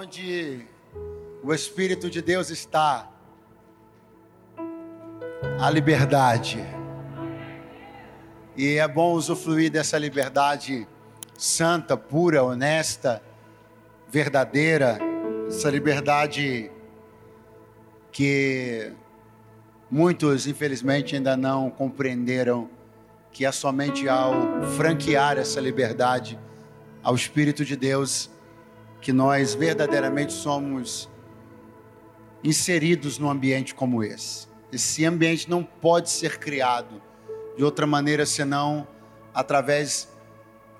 Aonde o Espírito de Deus está, a liberdade. E é bom usufruir dessa liberdade santa, pura, honesta, verdadeira, essa liberdade que muitos, infelizmente, ainda não compreenderam que é somente ao franquear essa liberdade ao Espírito de Deus que nós verdadeiramente somos inseridos num ambiente como esse. Esse ambiente não pode ser criado de outra maneira senão através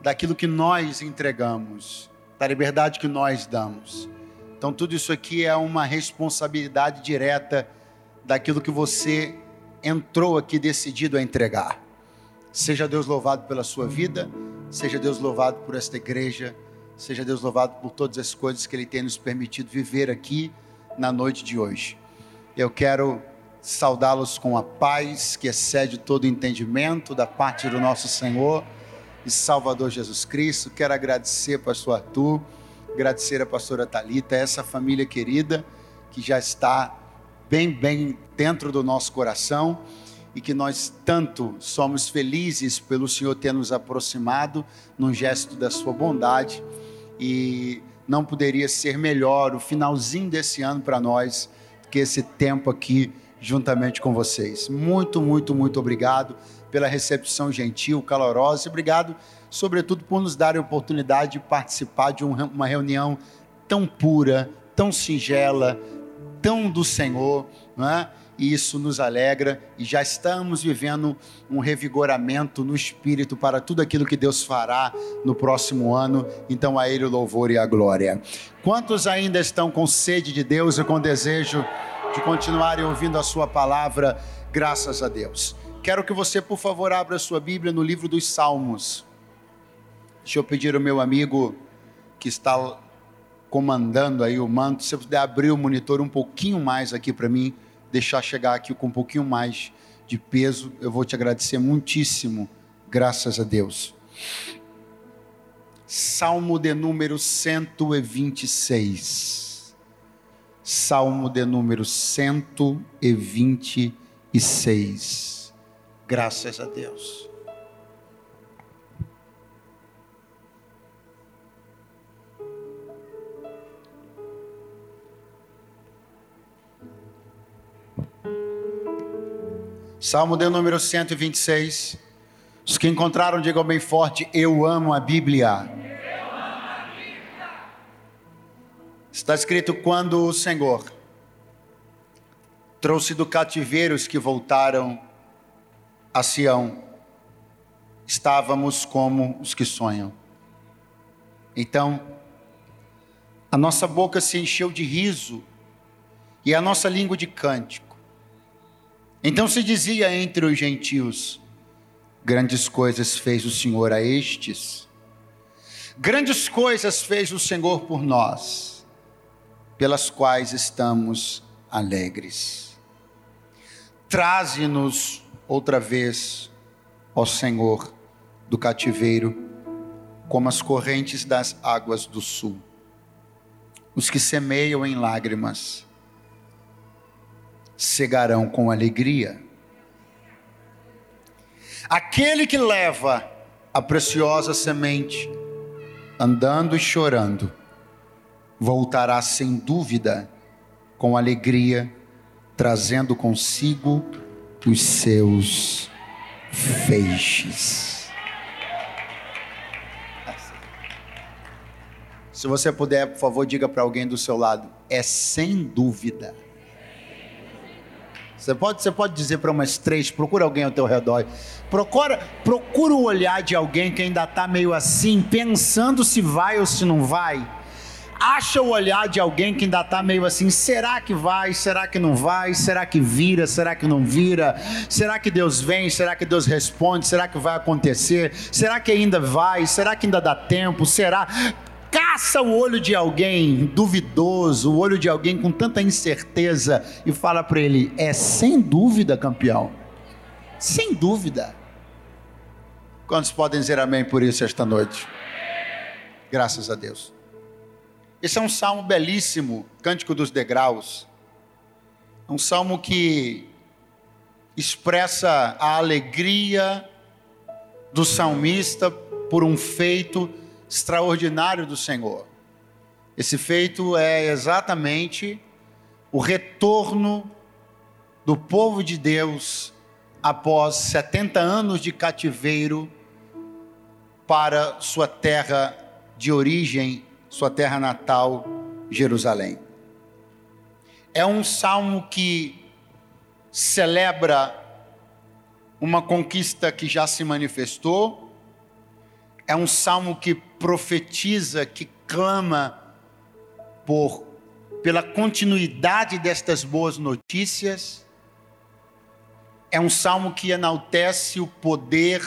daquilo que nós entregamos, da liberdade que nós damos. Então, tudo isso aqui é uma responsabilidade direta daquilo que você entrou aqui decidido a entregar. Seja Deus louvado pela sua vida, seja Deus louvado por esta igreja, seja Deus louvado por todas as coisas que Ele tem nos permitido viver aqui na noite de hoje. Eu quero saudá-los com a paz que excede todo entendimento da parte do nosso Senhor e Salvador Jesus Cristo. Quero agradecer, pastor Arthur, agradecer a pastora Talita, essa família querida que já está bem, bem dentro do nosso coração e que nós tanto somos felizes pelo Senhor ter nos aproximado num gesto da sua bondade e não poderia ser melhor o finalzinho desse ano para nós que esse tempo aqui juntamente com vocês. Muito, muito, muito obrigado pela recepção gentil, calorosa. Obrigado, sobretudo, por nos dar a oportunidade de participar de uma reunião tão pura, tão singela, tão do Senhor, não é? E isso nos alegra e já estamos vivendo um revigoramento no espírito para tudo aquilo que Deus fará no próximo ano. Então a ele o louvor e a glória. Quantos ainda estão com sede de Deus e com desejo de continuarem ouvindo a sua palavra? Graças a Deus. Quero que você, por favor, abra sua Bíblia no livro dos Salmos. Deixa eu pedir ao meu amigo que está comandando aí o manto, se você puder abrir o monitor um pouquinho mais aqui para mim deixar chegar aqui com um pouquinho mais de peso, eu vou te agradecer muitíssimo, graças a Deus. Salmo de número 126. Salmo de número 126. Graças a Deus. Salmo de número 126. Os que encontraram, digam bem forte: Eu amo a Bíblia. Está escrito: quando o Senhor trouxe do cativeiro os que voltaram a Sião, estávamos como os que sonham. Então, a nossa boca se encheu de riso e a nossa língua de cântico. Então se dizia entre os gentios: Grandes coisas fez o Senhor a estes, grandes coisas fez o Senhor por nós, pelas quais estamos alegres. Traze-nos outra vez, ó Senhor, do cativeiro, como as correntes das águas do sul. Os que semeiam em lágrimas, cegarão com alegria. Aquele que leva a preciosa semente, andando e chorando, voltará sem dúvida com alegria, trazendo consigo os seus feixes. Se você puder, por favor, diga para alguém do seu lado: é sem dúvida. Você pode, você pode dizer para umas três, procura alguém ao teu redor. Procura, procura o olhar de alguém que ainda está meio assim, pensando se vai ou se não vai. Acha o olhar de alguém que ainda está meio assim, será que vai, será que não vai, será que vira, será que não vira, será que Deus vem, será que Deus responde, será que vai acontecer, será que ainda vai, será que ainda dá tempo, será caça o olho de alguém duvidoso, o olho de alguém com tanta incerteza e fala para ele: é sem dúvida, campeão. Sem dúvida. Quantos podem dizer amém por isso esta noite? Graças a Deus. Esse é um salmo belíssimo, Cântico dos Degraus. É um salmo que expressa a alegria do salmista por um feito extraordinário do Senhor. Esse feito é exatamente o retorno do povo de Deus após 70 anos de cativeiro para sua terra de origem, sua terra natal, Jerusalém. É um salmo que celebra uma conquista que já se manifestou, é um salmo que profetiza, que clama por pela continuidade destas boas notícias. É um salmo que enaltece o poder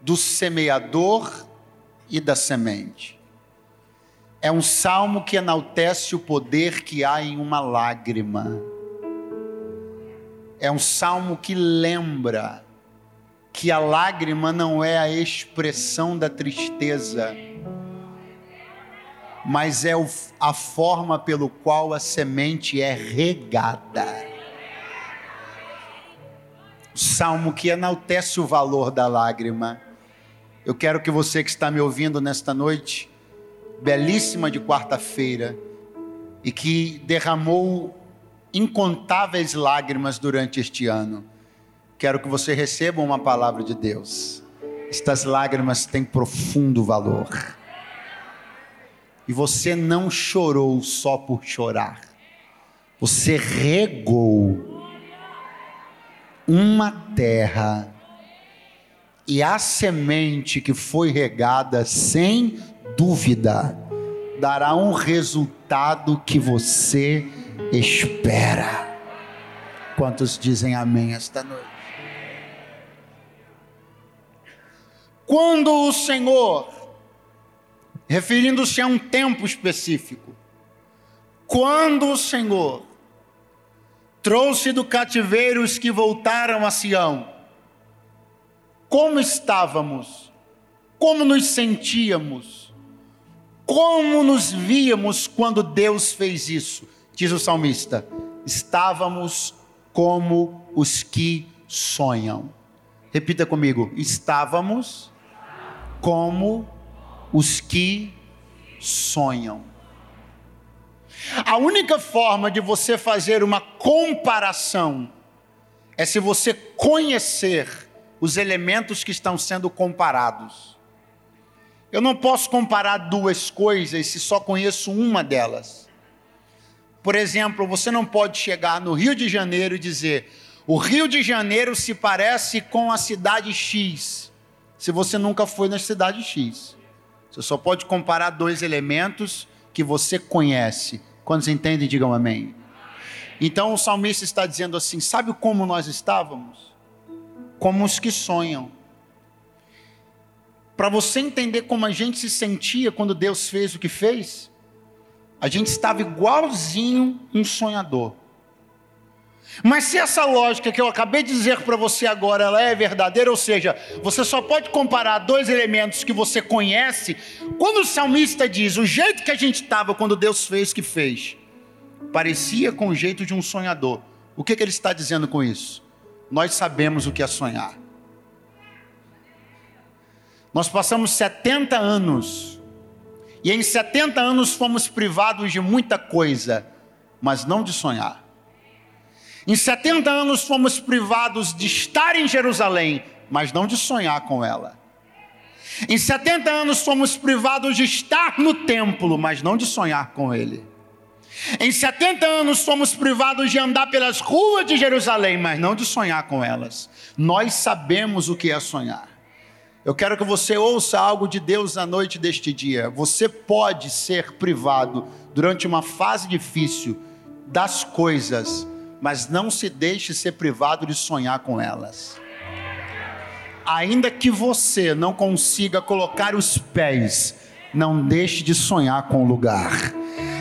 do semeador e da semente. É um salmo que enaltece o poder que há em uma lágrima. É um salmo que lembra que a lágrima não é a expressão da tristeza, mas é a forma pelo qual a semente é regada. O salmo que enaltece o valor da lágrima. Eu quero que você que está me ouvindo nesta noite, belíssima de quarta-feira, e que derramou incontáveis lágrimas durante este ano, quero que você receba uma palavra de Deus. Estas lágrimas têm profundo valor. E você não chorou só por chorar. Você regou uma terra e a semente que foi regada, sem dúvida, dará um resultado que você espera. Quantos dizem amém esta noite? Quando o Senhor referindo-se a um tempo específico. Quando o Senhor trouxe do cativeiro os que voltaram a Sião, como estávamos, como nos sentíamos, como nos víamos quando Deus fez isso, diz o salmista, estávamos como os que sonham. Repita comigo: estávamos como os que sonham. A única forma de você fazer uma comparação é se você conhecer os elementos que estão sendo comparados. Eu não posso comparar duas coisas se só conheço uma delas. Por exemplo, você não pode chegar no Rio de Janeiro e dizer: o Rio de Janeiro se parece com a cidade X, se você nunca foi na cidade X. Você só pode comparar dois elementos que você conhece. Quando você entende, digam amém. Então o salmista está dizendo assim: sabe como nós estávamos? Como os que sonham. Para você entender como a gente se sentia quando Deus fez o que fez, a gente estava igualzinho um sonhador. Mas se essa lógica que eu acabei de dizer para você agora, ela é verdadeira, ou seja, você só pode comparar dois elementos que você conhece, quando o salmista diz o jeito que a gente estava quando Deus fez o que fez, parecia com o jeito de um sonhador. O que, que ele está dizendo com isso? Nós sabemos o que é sonhar. Nós passamos 70 anos, e em 70 anos fomos privados de muita coisa, mas não de sonhar. Em 70 anos fomos privados de estar em Jerusalém, mas não de sonhar com ela. Em 70 anos fomos privados de estar no templo, mas não de sonhar com ele. Em 70 anos fomos privados de andar pelas ruas de Jerusalém, mas não de sonhar com elas. Nós sabemos o que é sonhar. Eu quero que você ouça algo de Deus na noite deste dia. Você pode ser privado durante uma fase difícil das coisas mas não se deixe ser privado de sonhar com elas. Ainda que você não consiga colocar os pés, não deixe de sonhar com o lugar.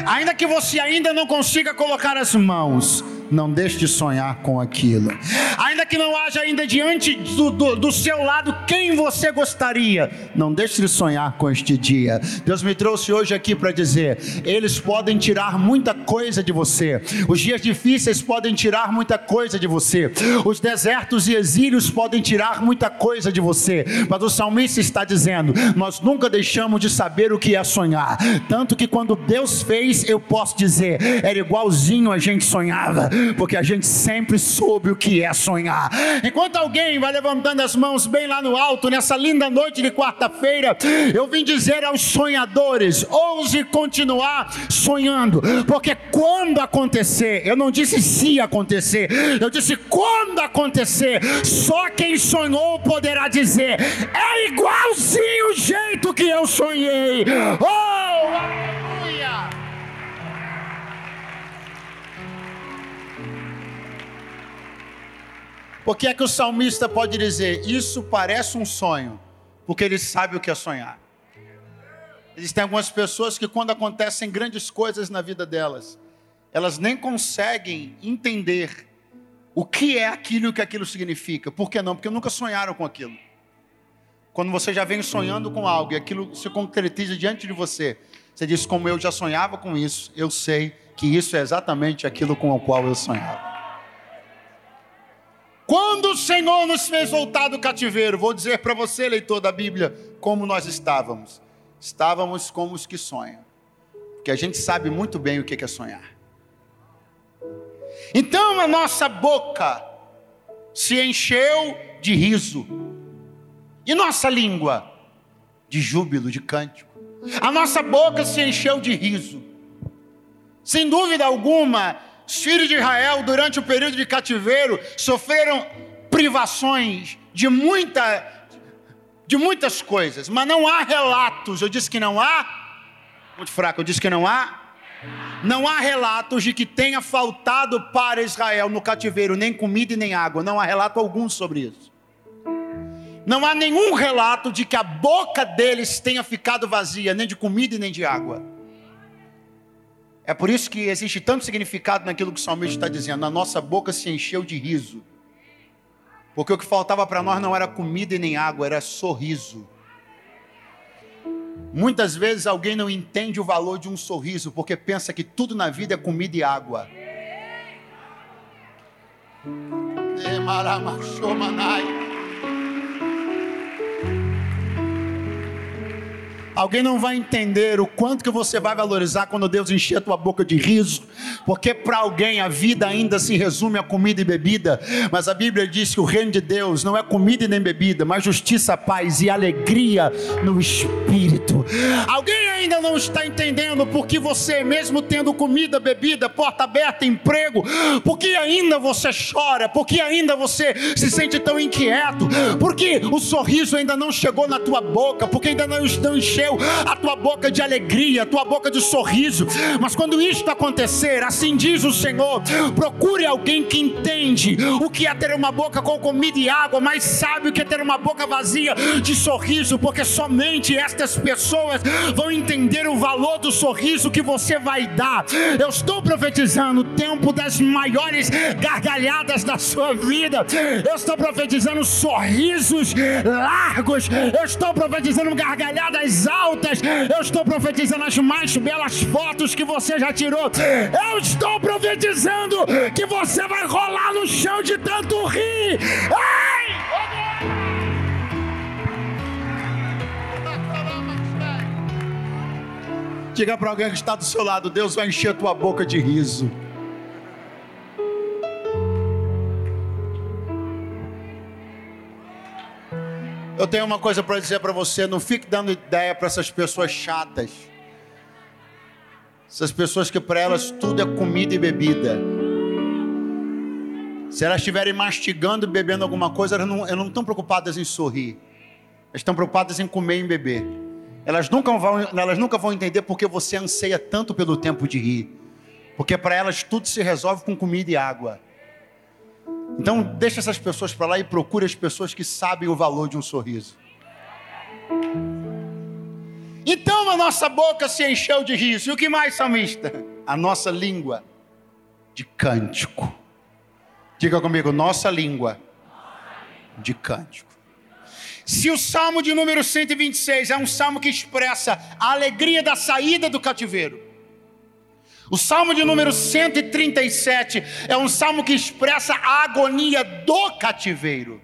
Ainda que você ainda não consiga colocar as mãos, não deixe de sonhar com aquilo. Ainda que não haja ainda diante do, do, do, seu lado quem você gostaria, não deixe de sonhar com este dia. Deus me trouxe hoje aqui para dizer: eles podem tirar muita coisa de você, os dias difíceis podem tirar muita coisa de você, os desertos e exílios podem tirar muita coisa de você, mas o salmista está dizendo: nós nunca deixamos de saber o que é sonhar, tanto que quando Deus fez, eu posso dizer, era igualzinho a gente sonhava, porque a gente sempre soube o que é sonhar. Enquanto alguém vai levantando as mãos bem lá no alto, nessa linda noite de quarta-feira, eu vim dizer aos sonhadores: ouse continuar sonhando, porque quando acontecer, eu não disse se acontecer, eu disse quando acontecer, só quem sonhou poderá dizer: é igualzinho o jeito que eu sonhei. Oh! Porque é que o salmista pode dizer: Isso parece um sonho, porque ele sabe o que é sonhar. Existem algumas pessoas que, quando acontecem grandes coisas na vida delas, elas nem conseguem entender o que é aquilo e o que aquilo significa. Por que não? Porque nunca sonharam com aquilo. Quando você já vem sonhando com algo e aquilo se concretiza diante de você, você diz: Como eu já sonhava com isso, eu sei que isso é exatamente aquilo com o qual eu sonhava. Quando o Senhor nos fez voltar do cativeiro, vou dizer para você, leitor da Bíblia, como nós estávamos. Estávamos como os que sonham, porque a gente sabe muito bem o que é sonhar. Então a nossa boca se encheu de riso, e nossa língua de júbilo, de cântico. A nossa boca se encheu de riso. Sem dúvida alguma, os filhos de Israel, durante o período de cativeiro, sofreram privações de muita de muitas coisas, mas não há relatos. Eu disse que não há. Muito fraco, eu disse que não há. Não há relatos de que tenha faltado para Israel no cativeiro nem comida e nem água. Não há relato algum sobre isso. Não há nenhum relato de que a boca deles tenha ficado vazia, nem de comida e nem de água. É por isso que existe tanto significado naquilo que o salmista está dizendo. A nossa boca se encheu de riso. Porque o que faltava para nós não era comida e nem água, era sorriso. Muitas vezes alguém não entende o valor de um sorriso porque pensa que tudo na vida é comida e água. Emaramachomanai. Alguém não vai entender o quanto que você vai valorizar quando Deus encher a tua boca de riso, porque para alguém a vida ainda se resume a comida e bebida, mas a Bíblia diz que o reino de Deus não é comida e nem bebida, mas justiça, paz e alegria no espírito. Alguém ainda não está entendendo porque você, mesmo tendo comida, bebida, porta aberta, emprego, porque ainda você chora, porque ainda você se sente tão inquieto, porque o sorriso ainda não chegou na tua boca, porque ainda não enchendo encheu a tua boca de alegria, a tua boca de sorriso. Mas quando isto acontecer, assim diz o Senhor: procure alguém que entende o que é ter uma boca com comida e água, mas sabe o que é ter uma boca vazia de sorriso, porque somente estas pessoas vão entender o valor do sorriso que você vai dar. Eu estou profetizando o tempo das maiores gargalhadas da sua vida. Eu estou profetizando sorrisos largos. Eu estou profetizando gargalhadas altas. Eu estou profetizando as mais belas fotos que você já tirou. Eu estou profetizando que você vai rolar no chão de tanto rir. Ai! Diga para alguém que está do seu lado: Deus vai encher tua boca de riso. Tenho uma coisa para dizer para você: não fique dando ideia para essas pessoas chatas. Essas pessoas que para elas tudo é comida e bebida. Se elas estiverem mastigando e bebendo alguma coisa, elas não, não estão preocupadas em sorrir. Elas estão preocupadas em comer e beber. Elas nunca, vão, elas nunca vão entender porque você anseia tanto pelo tempo de rir. Porque para elas tudo se resolve com comida e água. Então, deixa essas pessoas para lá e procure as pessoas que sabem o valor de um sorriso. Então a nossa boca se encheu de riso. E o que mais, salmista? A nossa língua de cântico. Diga comigo, nossa língua de cântico. Se o salmo de número 126 é um salmo que expressa a alegria da saída do cativeiro, o salmo de número 137 é um salmo que expressa a agonia do cativeiro.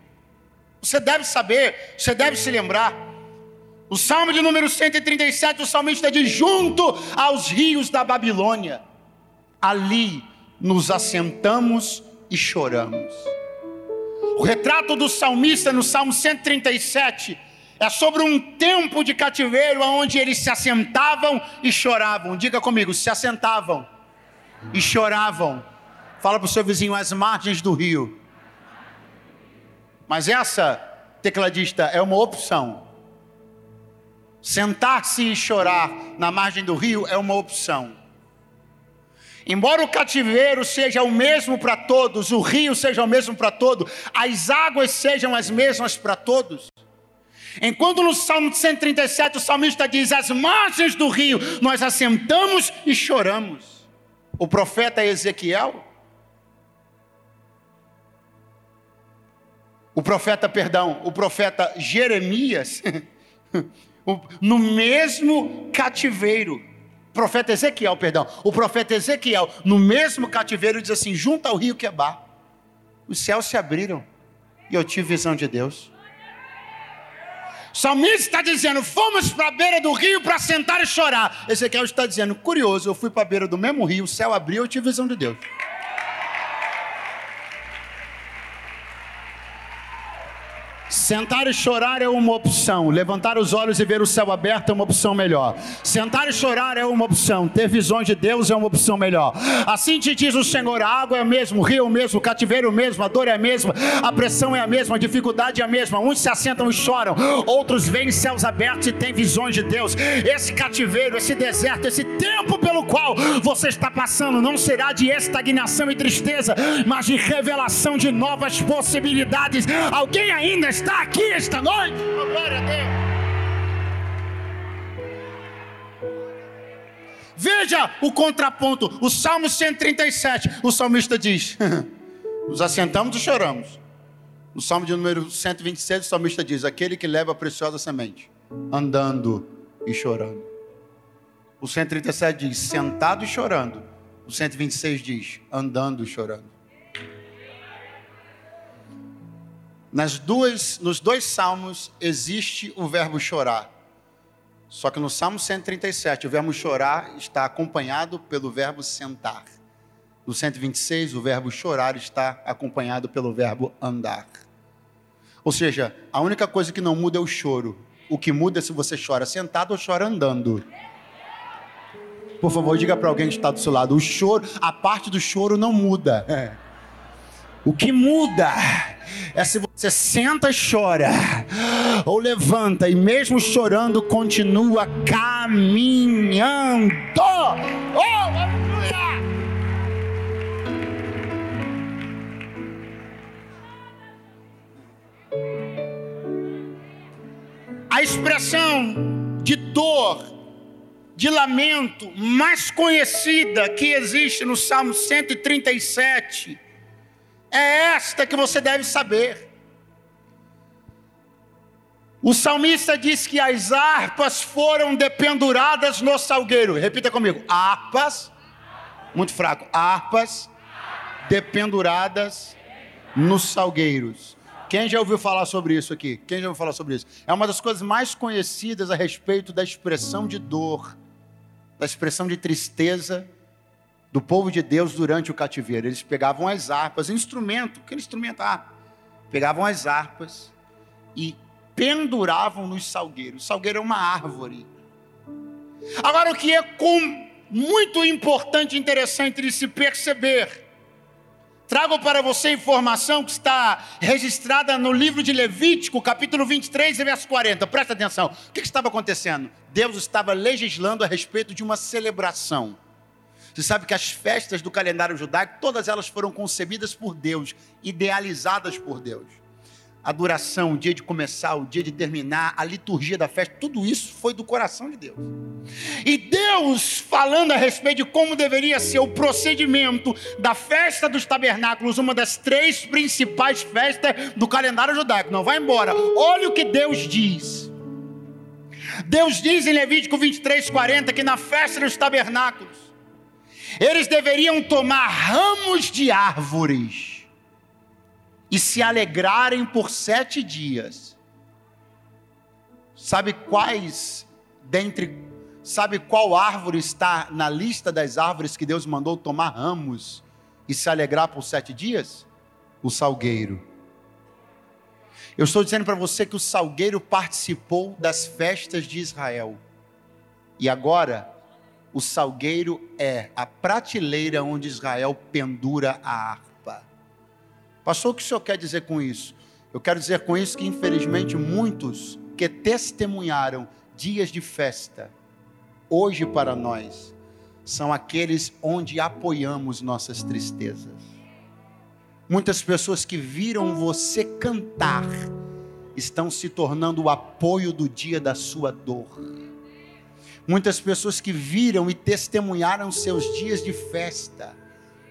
Você deve saber, você deve se lembrar. O salmo de número 137, o salmista diz: Junto aos rios da Babilônia, ali nos assentamos e choramos. O retrato do salmista no salmo 137 é sobre um tempo de cativeiro onde eles se assentavam e choravam. Diga comigo, se assentavam e choravam. Fala para o seu vizinho, às margens do rio. Mas essa, tecladista, é uma opção. Sentar-se e chorar na margem do rio é uma opção. Embora o cativeiro seja o mesmo para todos, o rio seja o mesmo para todos, as águas sejam as mesmas para todos, Enquanto no Salmo 137 o salmista diz: As margens do rio nós assentamos e choramos. O profeta Ezequiel, o profeta, perdão, o profeta Jeremias, no mesmo cativeiro, profeta Ezequiel, perdão, o profeta Ezequiel, no mesmo cativeiro, diz assim: junto ao rio Quebar, os céus se abriram e eu tive visão de Deus. Salmista está dizendo: fomos para a beira do rio para sentar e chorar. Ezequiel está dizendo: curioso, eu fui para a beira do mesmo rio, o céu abriu, eu tive visão de Deus. Sentar e chorar é uma opção. Levantar os olhos e ver o céu aberto é uma opção melhor. Sentar e chorar é uma opção. Ter visões de Deus é uma opção melhor. Assim te diz o Senhor: a água é a mesma, o rio é o mesmo, o cativeiro é o mesmo, a dor é a mesma, a pressão é a mesma, a dificuldade é a mesma. Uns se assentam e choram, outros veem céus abertos e têm visões de Deus. Esse cativeiro, esse deserto, esse tempo pelo qual você está passando não será de estagnação e tristeza, mas de revelação de novas possibilidades. Alguém ainda está aqui esta noite. Oh, glória a Deus. Veja o contraponto, o Salmo 137. O salmista diz: Nos assentamos e choramos. No Salmo de número 126, o salmista diz: Aquele que leva a preciosa semente, andando e chorando. O 137 diz: Sentado e chorando. O 126 diz: Andando e chorando. Nas duas, nos dois salmos existe o verbo chorar. Só que no Salmo 137, o verbo chorar está acompanhado pelo verbo sentar. No 126, o verbo chorar está acompanhado pelo verbo andar. Ou seja, a única coisa que não muda é o choro. O que muda é se você chora sentado ou chora andando. Por favor, diga para alguém que está do seu lado: o choro, a parte do choro não muda. O que muda é se você senta e chora, ou levanta e mesmo chorando continua caminhando. Oh, aleluia! A expressão de dor, de lamento mais conhecida que existe no Salmo 137 é esta que você deve saber. O salmista diz que as harpas foram dependuradas no salgueiro. Repita comigo: harpas, muito fraco, harpas dependuradas nos salgueiros. Quem já ouviu falar sobre isso aqui? Quem já ouviu falar sobre isso? É uma das coisas mais conhecidas a respeito da expressão de dor, da expressão de tristeza do povo de Deus durante o cativeiro. Eles pegavam as harpas, instrumento, aquele instrumento harpa. Pegavam as harpas e penduravam nos salgueiros. O salgueiro é uma árvore. Agora, o que é com, muito importante e interessante de se perceber, trago para você informação que está registrada no livro de Levítico, capítulo 23, verso 40. Presta atenção. O que estava acontecendo? Deus estava legislando a respeito de uma celebração. Você sabe que as festas do calendário judaico, todas elas foram concebidas por Deus, idealizadas por Deus. a duração, o dia de começar, o dia de terminar, a liturgia da festa, tudo isso foi do coração de Deus. E Deus, falando a respeito de como deveria ser o procedimento da festa dos tabernáculos, uma das três principais festas do calendário judaico, não vai embora. Olha o que Deus diz. Deus diz em Levítico 23, 40 que na festa dos tabernáculos, eles deveriam tomar ramos de árvores e se alegrarem por sete dias. Sabe quais dentre sabe qual árvore está na lista das árvores que Deus mandou tomar ramos e se alegrar por sete dias? O salgueiro. Eu estou dizendo para você que o salgueiro participou das festas de Israel. E agora, o salgueiro é a prateleira onde Israel pendura a árvore. Pastor, o que o senhor quer dizer com isso? Eu quero dizer com isso que, infelizmente, muitos que testemunharam dias de festa, hoje para nós, são aqueles onde apoiamos nossas tristezas. Muitas pessoas que viram você cantar estão se tornando o apoio do dia da sua dor. Muitas pessoas que viram e testemunharam seus dias de festa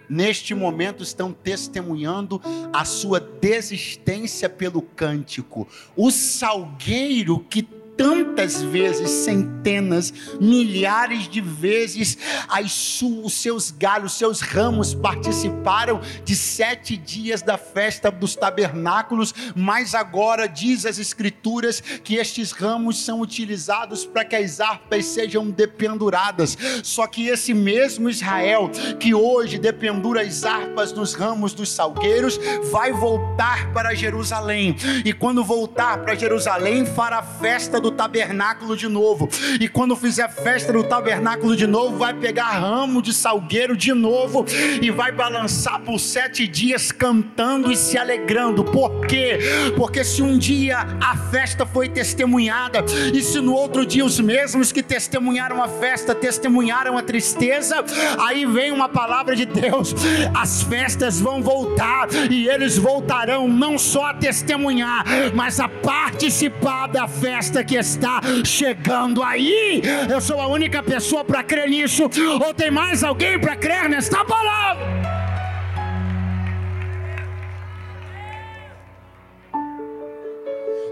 neste momento estão testemunhando a sua desistência pelo cântico. O salgueiro que tantas vezes, centenas, milhares de vezes, as, os seus galhos, os seus ramos participaram de sete dias da festa dos tabernáculos, mas agora diz as Escrituras que estes ramos são utilizados para que as harpas sejam dependuradas. Só que esse mesmo Israel que hoje dependura as harpas nos ramos dos salgueiros, vai voltar para Jerusalém, e quando voltar para Jerusalém, fará festa do do tabernáculo de novo. E quando fizer festa no tabernáculo de novo, vai pegar ramo de salgueiro de novo e vai balançar por sete dias cantando e se alegrando. Por quê? Porque se um dia a festa foi testemunhada, e se no outro dia os mesmos que testemunharam a festa testemunharam a tristeza, aí vem uma palavra de Deus: as festas vão voltar e eles voltarão não só a testemunhar, mas a participar da festa que está chegando aí. Eu sou a única pessoa para crer nisso. Ou tem mais alguém para crer nesta palavra?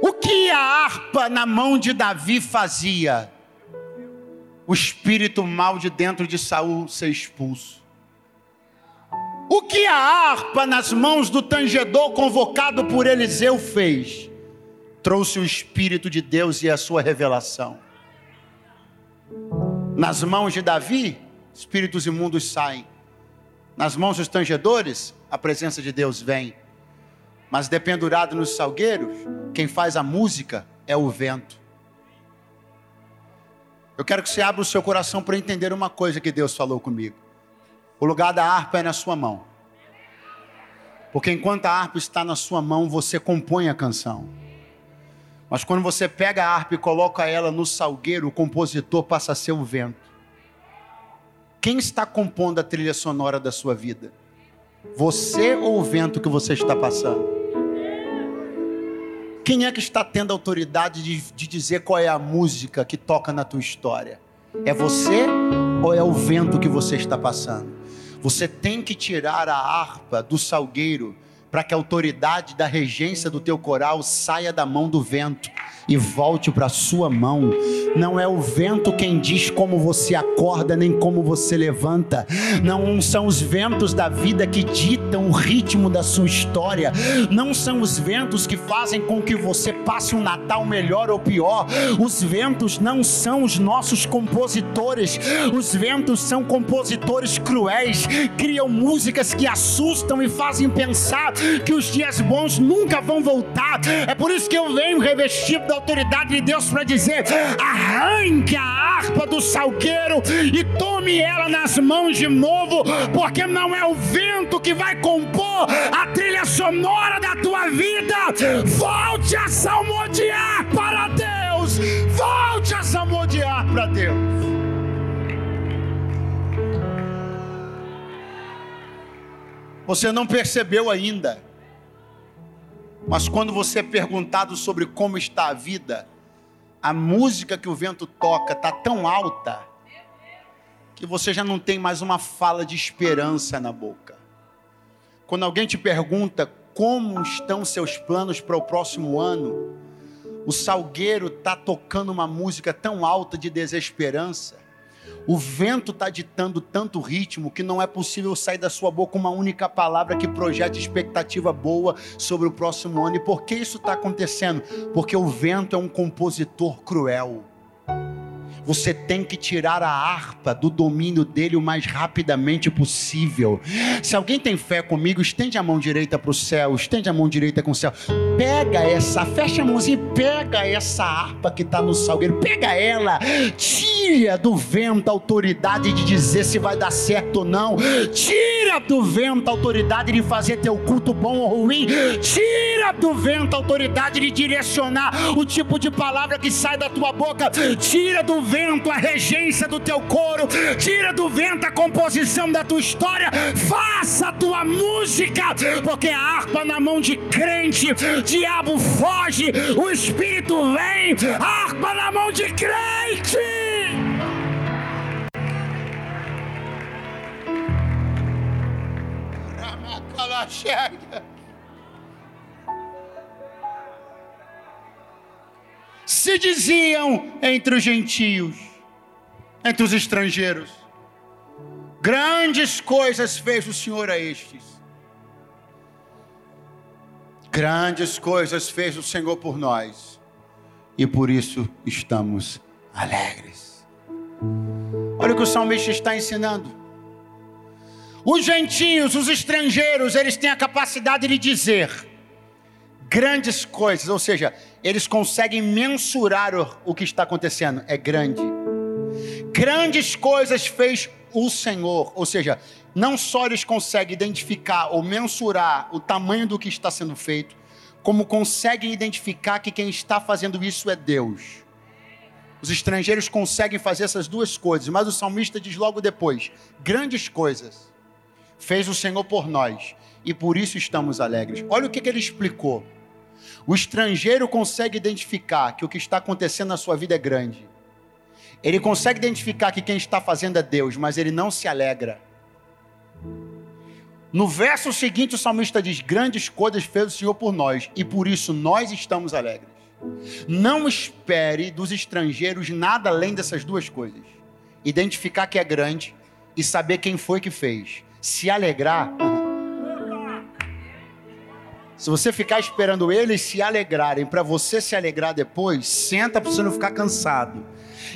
O que a harpa na mão de Davi fazia? O espírito mal de dentro de Saul ser expulso. O que a harpa nas mãos do tangedor convocado por Eliseu fez? Trouxe o Espírito de Deus e a sua revelação. Nas mãos de Davi, espíritos imundos saem. Nas mãos dos tangedores, a presença de Deus vem. Mas dependurado nos salgueiros, quem faz a música é o vento. Eu quero que você abra o seu coração para entender uma coisa que Deus falou comigo. O lugar da harpa é na sua mão. Porque enquanto a harpa está na sua mão, você compõe a canção. Mas quando você pega a harpa e coloca ela no salgueiro, o compositor passa a ser o vento. Quem está compondo a trilha sonora da sua vida? Você ou o vento que você está passando? Quem é que está tendo autoridade de, de dizer qual é a música que toca na tua história? É você ou é o vento que você está passando? Você tem que tirar a harpa do salgueiro para que a autoridade da regência do teu coral saia da mão do vento e volte para a sua mão. Não é o vento quem diz como você acorda, nem como você levanta. Não são os ventos da vida que ditam o ritmo da sua história. Não são os ventos que fazem com que você passe um Natal melhor ou pior. Os ventos não são os nossos compositores. Os ventos são compositores cruéis, criam músicas que assustam e fazem pensar que os dias bons nunca vão voltar. É por isso que eu venho revestido da autoridade de Deus para dizer: arranque a harpa do salgueiro e tome ela nas mãos de novo, porque não é o vento que vai compor a trilha sonora da tua vida. Volte a salmodiar para Deus. Volte a salmodiar para Deus. Você não percebeu ainda Mas quando você é perguntado sobre como está a vida, a música que o vento toca está tão alta que você já não tem mais uma fala de esperança na boca. Quando alguém te pergunta como estão seus planos para o próximo ano, o salgueiro está tocando uma música tão alta de desesperança o vento está ditando tanto ritmo que não é possível sair da sua boca uma única palavra que projete expectativa boa sobre o próximo ano. E por que isso está acontecendo? Porque o vento é um compositor cruel. Você tem que tirar a harpa do domínio dele o mais rapidamente possível. Se alguém tem fé comigo, estende a mão direita para o céu, estende a mão direita com o céu. Pega essa, fecha a mãozinha e pega essa harpa que está no salgueiro, pega ela, tira do vento a autoridade de dizer se vai dar certo ou não, tira do vento a autoridade de fazer teu culto bom ou ruim, tira do vento a autoridade de direcionar o tipo de palavra que sai da tua boca, tira do vento vento a regência do teu coro, tira do vento a composição da tua história, faça a tua música, porque a harpa na mão de crente, diabo foge, o espírito vem, harpa na mão de crente. Ramacalaxega. Se diziam entre os gentios, entre os estrangeiros: Grandes coisas fez o Senhor a estes. Grandes coisas fez o Senhor por nós, e por isso estamos alegres. Olha o que o salmista está ensinando. Os gentios, os estrangeiros, eles têm a capacidade de dizer grandes coisas, ou seja, eles conseguem mensurar o, que está acontecendo. É grande. Grandes coisas fez o Senhor, ou seja, não só eles conseguem identificar ou mensurar o tamanho do que está sendo feito, como conseguem identificar que quem está fazendo isso é Deus. Os estrangeiros conseguem fazer essas duas coisas, mas o salmista diz logo depois: grandes coisas fez o Senhor por nós e por isso estamos alegres. Olha o que, que ele explicou. O estrangeiro consegue identificar que o que está acontecendo na sua vida é grande. Ele consegue identificar que quem está fazendo é Deus, mas ele não se alegra. No verso seguinte, o salmista diz: Grandes coisas fez o Senhor por nós, e por isso nós estamos alegres. Não espere dos estrangeiros nada além dessas duas coisas: identificar que é grande e saber quem foi que fez. Se alegrar. Se você ficar esperando eles se alegrarem para você se alegrar depois, senta para você não ficar cansado.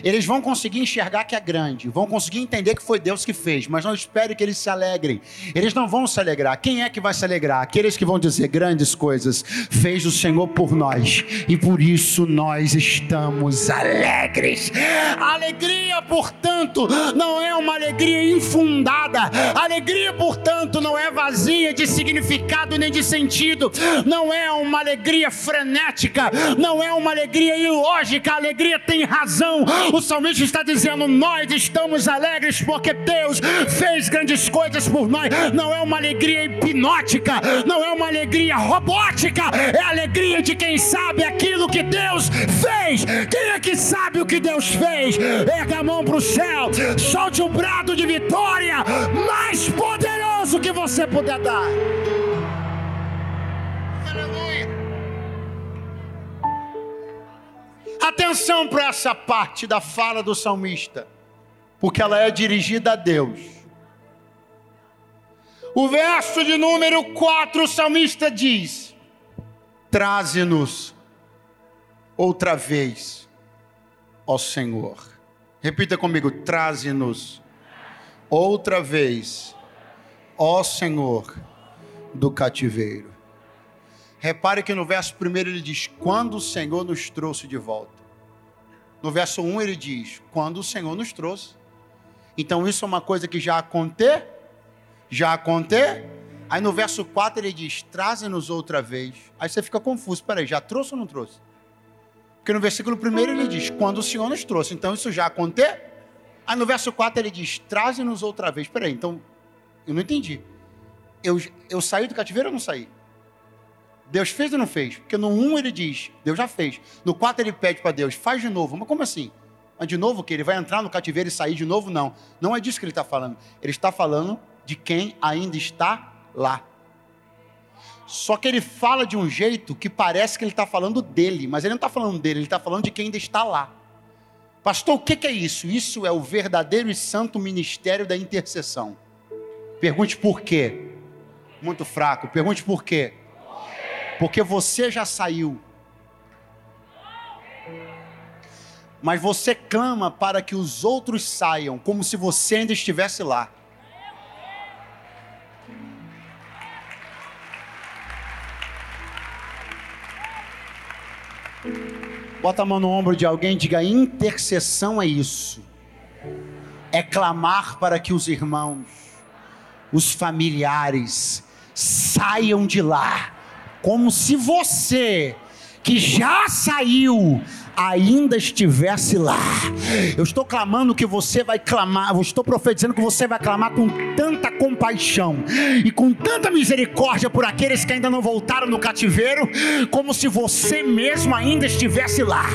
Eles vão conseguir enxergar que é grande, vão conseguir entender que foi Deus que fez, mas não espere que eles se alegrem. Eles não vão se alegrar. Quem é que vai se alegrar? Aqueles que vão dizer grandes coisas fez o Senhor por nós e por isso nós estamos alegres. alegria, portanto, não é uma alegria infundada. alegria, portanto, não é vazia de significado nem de sentido. Não é uma alegria frenética, não é uma alegria ilógica. A alegria tem razão o salmista está dizendo: Nós estamos alegres porque Deus fez grandes coisas por nós. Não é uma alegria hipnótica, não é uma alegria robótica, é a alegria de quem sabe aquilo que Deus fez. Quem é que sabe o que Deus fez? Erga a mão para o céu, solte um brado de vitória mais poderoso que você puder dar. Atenção para essa parte da fala do salmista, porque ela é dirigida a Deus. O verso de número 4, o salmista diz: Traze-nos outra vez, ó Senhor. Repita comigo: traze-nos outra vez, ó Senhor, do cativeiro. Repare que no verso primeiro ele diz: Quando o Senhor nos trouxe de volta. No verso 1 ele diz: Quando o Senhor nos trouxe. Então isso é uma coisa que já aconteceu. Já aconteceu. Aí no verso 4 ele diz: Traze-nos outra vez. Aí você fica confuso: Peraí, já trouxe ou não trouxe? Porque no versículo 1 ele diz: Quando o Senhor nos trouxe. Então isso já aconteceu. Aí no verso 4 ele diz: Traze-nos outra vez. Peraí, então eu não entendi. Eu, eu saí do cativeiro ou não saí? Deus fez ou não fez? Porque no 1 ele diz, Deus já fez. No 4 ele pede para Deus, faz de novo. Mas como assim? Mas de novo que ele vai entrar no cativeiro e sair de novo? Não. Não é disso que ele está falando. Ele está falando de quem ainda está lá. Só que ele fala de um jeito que parece que ele está falando dele, mas ele não está falando dele, ele está falando de quem ainda está lá. Pastor, o que é isso? Isso é o verdadeiro e santo ministério da intercessão. Pergunte por quê. Muito fraco. Pergunte por quê. Porque você já saiu. Mas você clama para que os outros saiam, como se você ainda estivesse lá. Bota a mão no ombro de alguém e diga: intercessão é isso. É clamar para que os irmãos, os familiares, saiam de lá como se você que já saiu ainda estivesse lá. Eu estou clamando que você vai clamar, eu estou profetizando que você vai clamar com tanta compaixão e com tanta misericórdia por aqueles que ainda não voltaram no cativeiro, como se você mesmo ainda estivesse lá.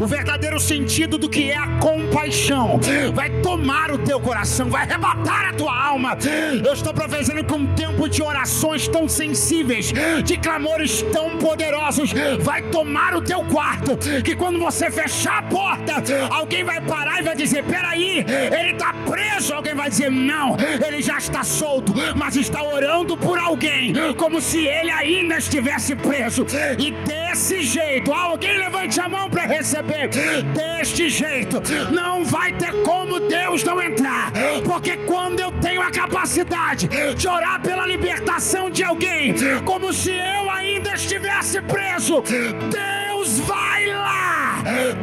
O verdadeiro sentido do que é a compaixão vai tomar o teu coração, vai arrebatar a tua alma. Eu estou profetizando que um tempo de orações tão sensíveis, de clamores tão poderosos, vai tomar o teu quarto, que quando você fechar a porta, alguém vai parar e vai dizer: peraí, ele está preso. Alguém vai dizer: não, ele já está solto, mas está orando por alguém, como se ele ainda estivesse preso. E desse jeito, alguém levante a mão para receber. Deste jeito, não vai ter como Deus não entrar, porque quando eu tenho a capacidade de orar pela libertação de alguém, como se eu ainda estivesse preso, Deus vai lá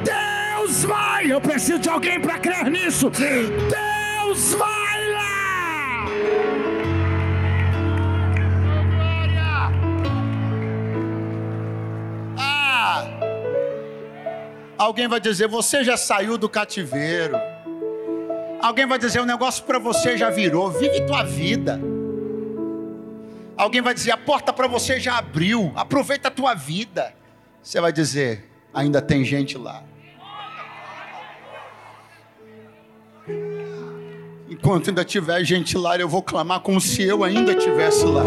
Deus vai. Eu preciso de alguém para crer nisso. Deus vai lá. Glória. Ah. Alguém vai dizer: Você já saiu do cativeiro. Alguém vai dizer: O negócio para você já virou. Vive tua vida. Alguém vai dizer: A porta para você já abriu. Aproveita a tua vida. Você vai dizer: ainda tem gente lá. Enquanto ainda tiver gente lá, eu vou clamar como se eu ainda estivesse lá.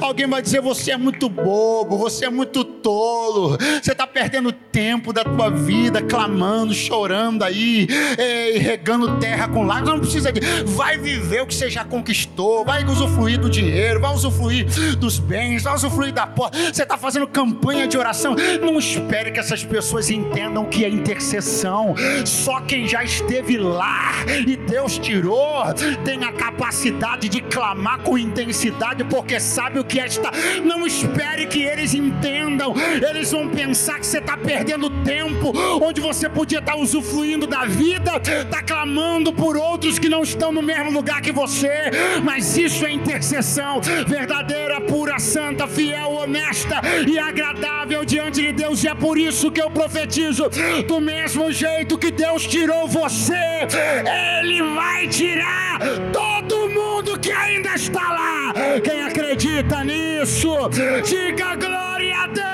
Alguém vai dizer: você é muito bobo, você é muito tolo, você está perdendo tempo da tua vida, clamando, chorando aí, e regando terra com lágrimas. Não precisa de. Vai viver o que você já conquistou, vai usufruir do dinheiro, vai usufruir dos bens, vai usufruir da porta. Você está fazendo campanha de oração. Não espere que essas pessoas entendam que é intercessão. Só quem já esteve lá e Deus tirou, tem a capacidade de clamar com intensidade, porque sabe o que é estar. Não espere que eles entendam, eles vão pensar que você está perdendo tempo, onde você podia estar tá usufruindo da vida, está clamando por outros que não estão no mesmo lugar que você, mas isso é intercessão verdadeira, pura, santa, fiel, honesta e agradável diante de Deus, e é por isso que eu profetizo: do mesmo jeito que Deus tirou você, ele vai tirar todo mundo que ainda está lá. Quem acredita nisso, diga glória a Deus.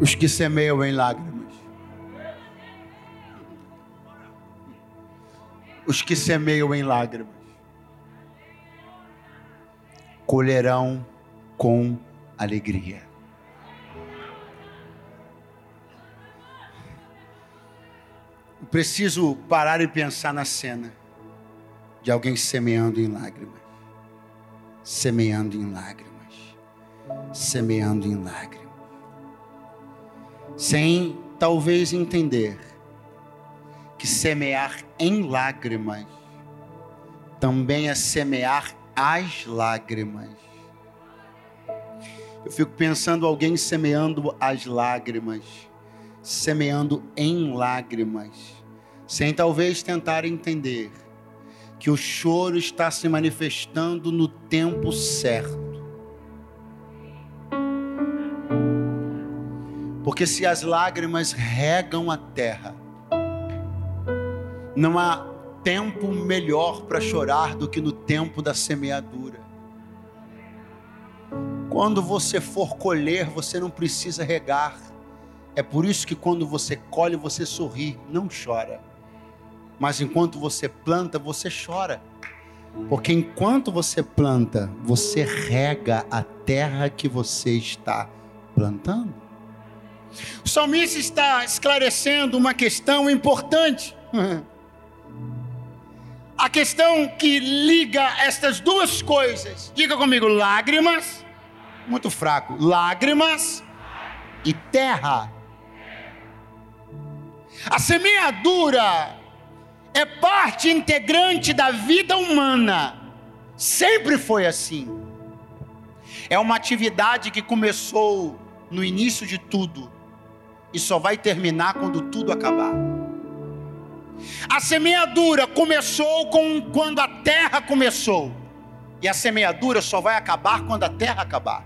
Os que semeiam em lágrimas os que semeiam em lágrimas colherão com alegria. Eu preciso parar e pensar na cena de alguém semeando em lágrimas, semeando em lágrimas, semeando em lágrimas, sem talvez entender que semear em lágrimas também é semear as lágrimas. Eu fico pensando alguém semeando as lágrimas, semeando em lágrimas, sem talvez tentar entender que o choro está se manifestando no tempo certo. Porque se as lágrimas regam a terra, não há tempo melhor para chorar do que no tempo da semeadura. Quando você for colher, você não precisa regar. É por isso que quando você colhe, você sorri, não chora. Mas enquanto você planta, você chora. Porque enquanto você planta, você rega a terra que você está plantando. O salmista está esclarecendo uma questão importante. A questão que liga estas duas coisas. Diga comigo: lágrimas, muito fraco, lágrimas e terra. A semeadura é parte integrante da vida humana. Sempre foi assim. É uma atividade que começou no início de tudo e só vai terminar quando tudo acabar. A semeadura começou com quando a terra começou. E a semeadura só vai acabar quando a terra acabar.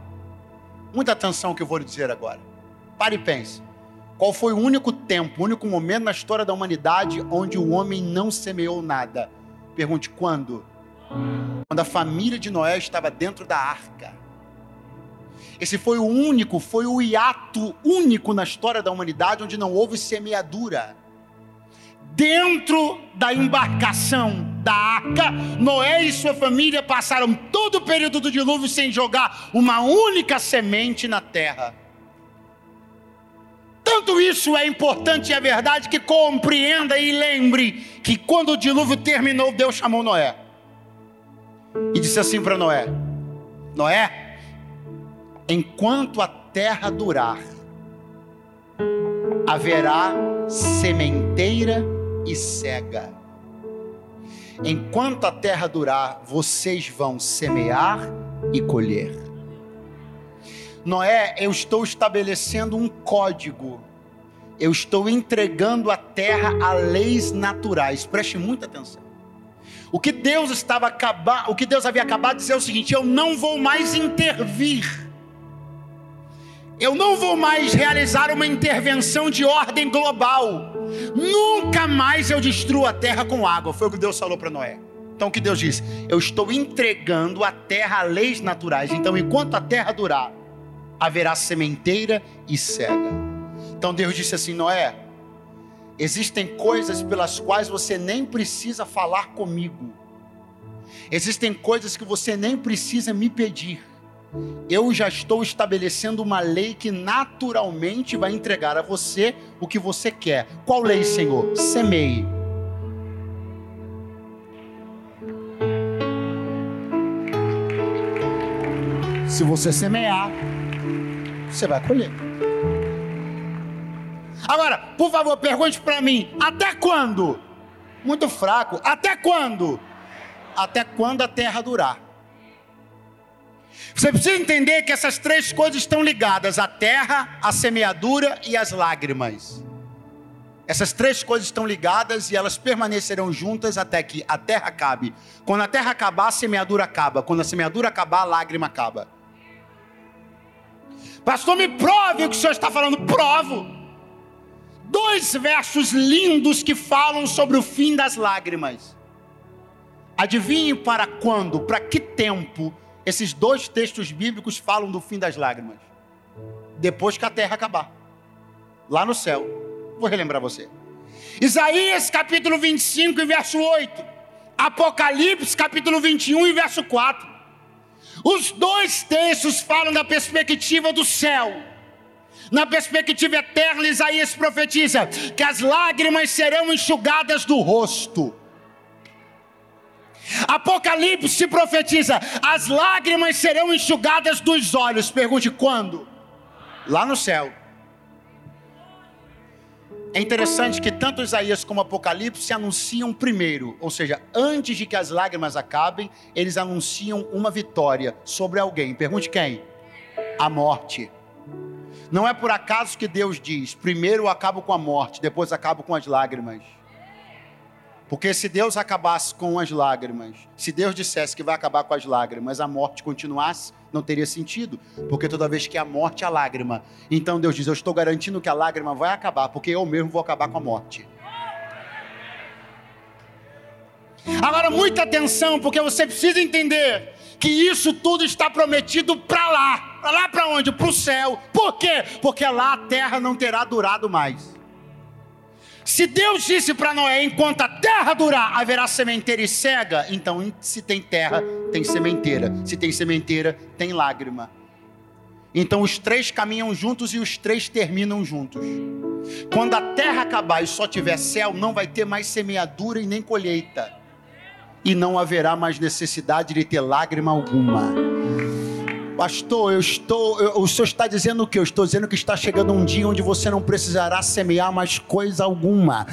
Muita atenção que eu vou lhe dizer agora. Pare e pense. Qual foi o único tempo, o único momento na história da humanidade onde o homem não semeou nada? Pergunte quando? Quando a família de Noé estava dentro da arca. Esse foi o único, foi o hiato único na história da humanidade onde não houve semeadura. Dentro da embarcação da arca, Noé e sua família passaram todo o período do dilúvio sem jogar uma única semente na terra. Tanto isso é importante e é verdade que compreenda e lembre que quando o dilúvio terminou, Deus chamou Noé e disse assim para Noé: Noé, enquanto a terra durar, haverá sementeira e cega. Enquanto a terra durar, vocês vão semear e colher. Noé, eu estou estabelecendo um código. Eu estou entregando a terra a leis naturais. Preste muita atenção. O que Deus estava acabar, o que Deus havia acabado de dizer é o seguinte: eu não vou mais intervir. Eu não vou mais realizar uma intervenção de ordem global. Nunca mais eu destruo a terra com água. Foi o que Deus falou para Noé. Então o que Deus disse? Eu estou entregando a terra a leis naturais. Então enquanto a terra durar, haverá sementeira e cega. Então Deus disse assim: Noé, existem coisas pelas quais você nem precisa falar comigo, existem coisas que você nem precisa me pedir. Eu já estou estabelecendo uma lei que naturalmente vai entregar a você o que você quer. Qual lei, Senhor? Semeie. Se você semear, você vai colher. Agora, por favor, pergunte para mim: até quando? Muito fraco. Até quando? Até quando a terra durar. Você precisa entender que essas três coisas estão ligadas: a terra, a semeadura e as lágrimas. Essas três coisas estão ligadas e elas permanecerão juntas até que a terra acabe. Quando a terra acabar, a semeadura acaba. Quando a semeadura acabar, a lágrima acaba. Pastor, me prove o que o senhor está falando. Provo. Dois versos lindos que falam sobre o fim das lágrimas. Adivinhe para quando, para que tempo esses dois textos bíblicos falam do fim das lágrimas? Depois que a terra acabar. Lá no céu. Vou relembrar você. Isaías capítulo 25 e verso 8. Apocalipse capítulo 21 e verso 4. Os dois textos falam da perspectiva do céu. Na perspectiva eterna, Isaías profetiza que as lágrimas serão enxugadas do rosto. Apocalipse profetiza: as lágrimas serão enxugadas dos olhos. Pergunte quando? Lá no céu. É interessante que tanto Isaías como Apocalipse anunciam primeiro, ou seja, antes de que as lágrimas acabem, eles anunciam uma vitória sobre alguém. Pergunte quem? A morte. Não é por acaso que Deus diz: primeiro eu acabo com a morte, depois acabo com as lágrimas. Porque se Deus acabasse com as lágrimas, se Deus dissesse que vai acabar com as lágrimas, a morte continuasse, não teria sentido, porque toda vez que a morte, a lágrima. Então Deus diz: Eu estou garantindo que a lágrima vai acabar, porque eu mesmo vou acabar com a morte. Agora, muita atenção, porque você precisa entender que isso tudo está prometido para lá. Para lá para onde? Para o céu. Por quê? Porque lá a terra não terá durado mais. Se Deus disse para Noé, enquanto a terra durar, haverá sementeira e cega, então se tem terra, tem sementeira. Se tem sementeira, tem lágrima. Então os três caminham juntos e os três terminam juntos. Quando a terra acabar e só tiver céu, não vai ter mais semeadura e nem colheita e não haverá mais necessidade de ter lágrima alguma. Pastor, eu estou. Eu, o senhor está dizendo o que? Eu estou dizendo que está chegando um dia onde você não precisará semear mais coisa alguma,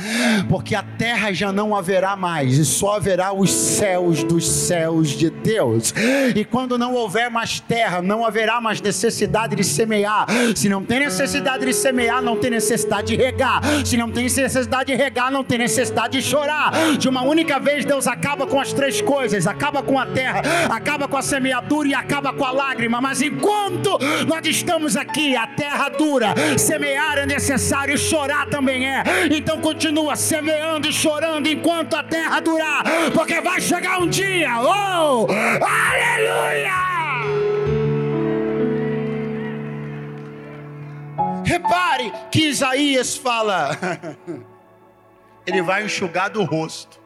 porque a terra já não haverá mais, e só haverá os céus dos céus de Deus. E quando não houver mais terra, não haverá mais necessidade de semear. Se não tem necessidade de semear, não tem necessidade de regar. Se não tem necessidade de regar, não tem necessidade de chorar. De uma única vez, Deus acaba com as três coisas: acaba com a terra, acaba com a semeadura e acaba com a lágrima mas enquanto nós estamos aqui, a terra dura, semear é necessário, chorar também é. Então continua semeando e chorando enquanto a terra durar, porque vai chegar um dia, oh, aleluia! Repare que Isaías fala, ele vai enxugar do rosto.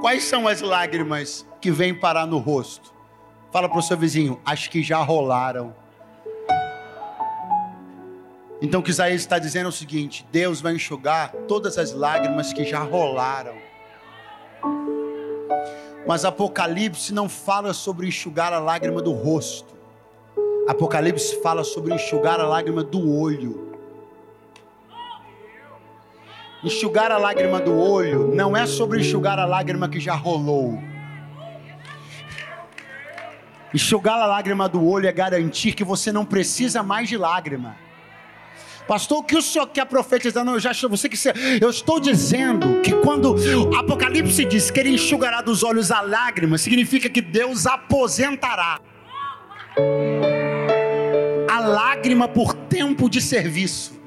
Quais são as lágrimas que vêm parar no rosto? Fala para o seu vizinho, as que já rolaram. Então o que Isaías está dizendo é o seguinte: Deus vai enxugar todas as lágrimas que já rolaram. Mas Apocalipse não fala sobre enxugar a lágrima do rosto. Apocalipse fala sobre enxugar a lágrima do olho. Enxugar a lágrima do olho não é sobre enxugar a lágrima que já rolou. Enxugar a lágrima do olho é garantir que você não precisa mais de lágrima. Pastor, o que o senhor quer profetizar? Não, eu já você que eu estou dizendo que quando Apocalipse diz que ele enxugará dos olhos a lágrima, significa que Deus aposentará a lágrima por tempo de serviço.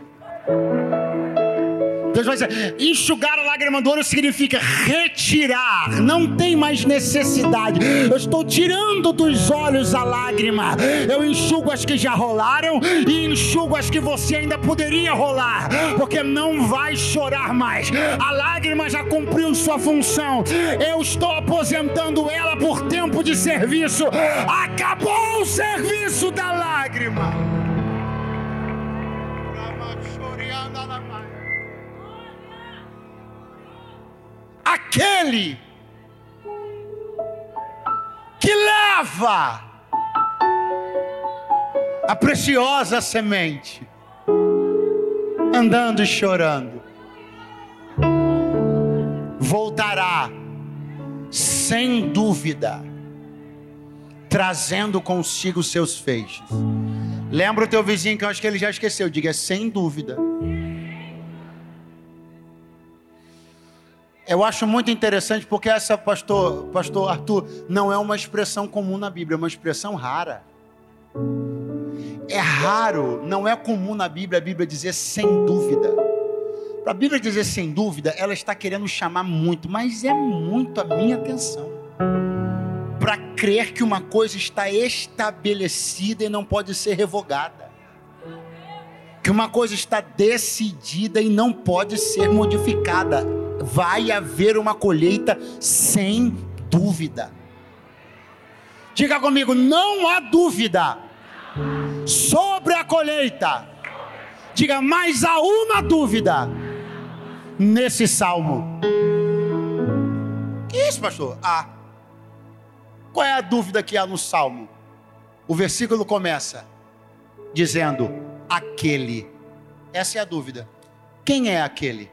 Deus vai dizer: enxugar a lágrima do olho significa retirar, não tem mais necessidade. Eu estou tirando dos olhos a lágrima. Eu enxugo as que já rolaram e enxugo as que você ainda poderia rolar, porque não vai chorar mais. A lágrima já cumpriu sua função. Eu estou aposentando ela por tempo de serviço. Acabou o serviço da lágrima. Aquele que leva a preciosa semente, andando e chorando, voltará sem dúvida, trazendo consigo seus feixes. Lembra o teu vizinho que eu acho que ele já esqueceu, diga sem dúvida. Eu acho muito interessante porque essa, pastor, pastor Arthur, não é uma expressão comum na Bíblia, é uma expressão rara. É raro, não é comum na Bíblia a Bíblia dizer sem dúvida. Para a Bíblia dizer sem dúvida, ela está querendo chamar muito, mas é muito a minha atenção. Para crer que uma coisa está estabelecida e não pode ser revogada. Que uma coisa está decidida e não pode ser modificada vai haver uma colheita sem dúvida. Diga comigo, não há dúvida sobre a colheita. Diga, mas há uma dúvida nesse salmo. Que isso, pastor? Ah. Qual é a dúvida que há no salmo? O versículo começa dizendo: aquele. Essa é a dúvida. Quem é aquele?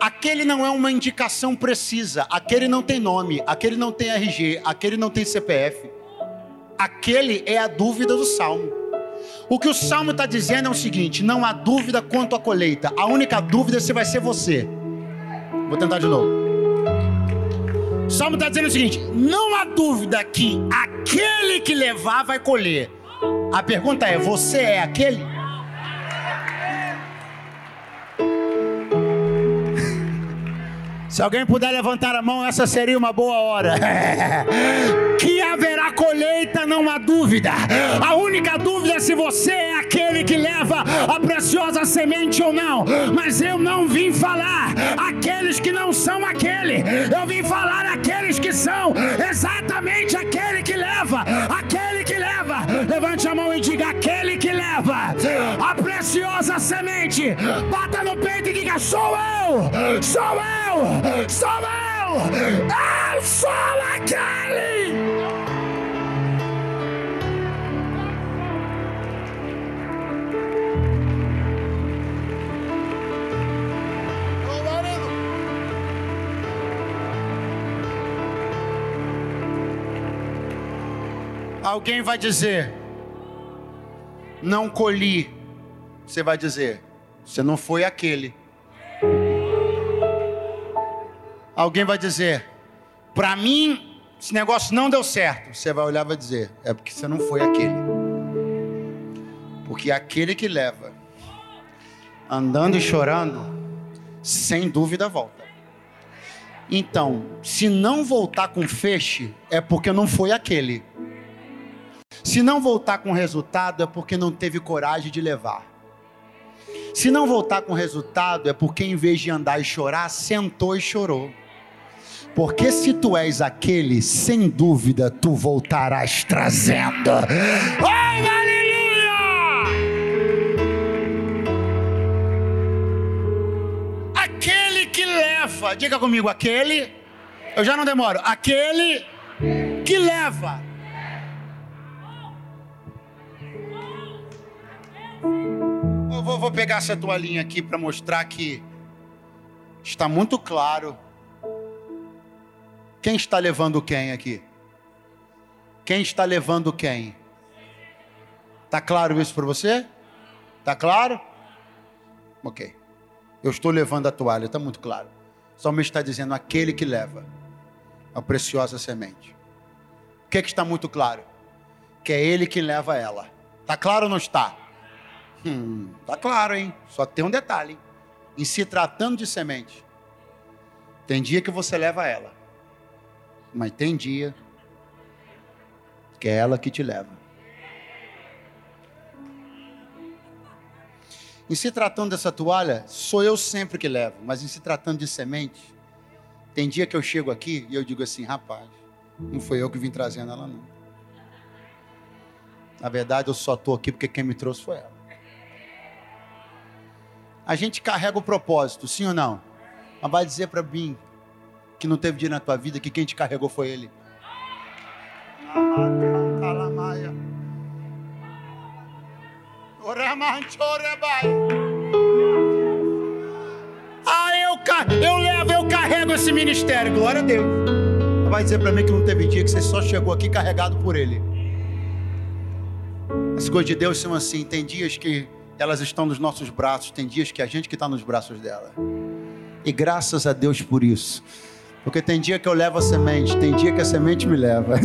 Aquele não é uma indicação precisa, aquele não tem nome, aquele não tem RG, aquele não tem CPF. Aquele é a dúvida do salmo. O que o salmo está dizendo é o seguinte: não há dúvida quanto à colheita. A única dúvida é se vai ser você. Vou tentar de novo. O salmo está dizendo o seguinte: não há dúvida que aquele que levar vai colher. A pergunta é: você é aquele? Se alguém puder levantar a mão, essa seria uma boa hora. que haverá colheita, não há dúvida. A única dúvida é se você é aquele que leva a preciosa semente ou não. Mas eu não vim falar aqueles que não são aquele. Eu vim falar aqueles que são exatamente aquele que leva. Aquele. Levante a mão e diga: aquele que leva a preciosa semente. Bata no peito e diga: sou eu. Sou eu sou eu! Eu sou aquele! Alguém vai dizer, não colhi. Você vai dizer, você não foi aquele. Alguém vai dizer: para mim, esse negócio não deu certo. Você vai olhar e vai dizer: é porque você não foi aquele. Porque aquele que leva, andando e chorando, sem dúvida volta. Então, se não voltar com feixe, é porque não foi aquele. Se não voltar com resultado, é porque não teve coragem de levar. Se não voltar com resultado, é porque em vez de andar e chorar, sentou e chorou. Porque se tu és aquele, sem dúvida tu voltarás trazendo. Oh, aleluia! Aquele que leva, diga comigo, aquele. Eu já não demoro. Aquele que leva. Vou, vou pegar essa toalhinha aqui para mostrar que está muito claro quem está levando quem aqui? Quem está levando quem? Tá claro isso para você? Tá claro? Ok. Eu estou levando a toalha, está muito claro. Somente está dizendo aquele que leva a preciosa semente. O que, é que está muito claro? Que é ele que leva ela. Tá claro ou não está? Hum, tá claro, hein? Só tem um detalhe. Em se tratando de semente, tem dia que você leva ela. Mas tem dia que é ela que te leva. Em se tratando dessa toalha, sou eu sempre que levo, mas em se tratando de semente, tem dia que eu chego aqui e eu digo assim, rapaz, não foi eu que vim trazendo ela não. Na verdade, eu só estou aqui porque quem me trouxe foi ela. A gente carrega o propósito, sim ou não? Mas vai dizer para mim que não teve dia na tua vida que quem te carregou foi Ele. Ah, eu, eu levo, eu carrego esse ministério. Glória a Deus. Vai dizer para mim que não teve dia que você só chegou aqui carregado por Ele. As coisas de Deus são assim. Tem dias que elas estão nos nossos braços, tem dias que a gente que está nos braços dela. E graças a Deus por isso. Porque tem dia que eu levo a semente, tem dia que a semente me leva.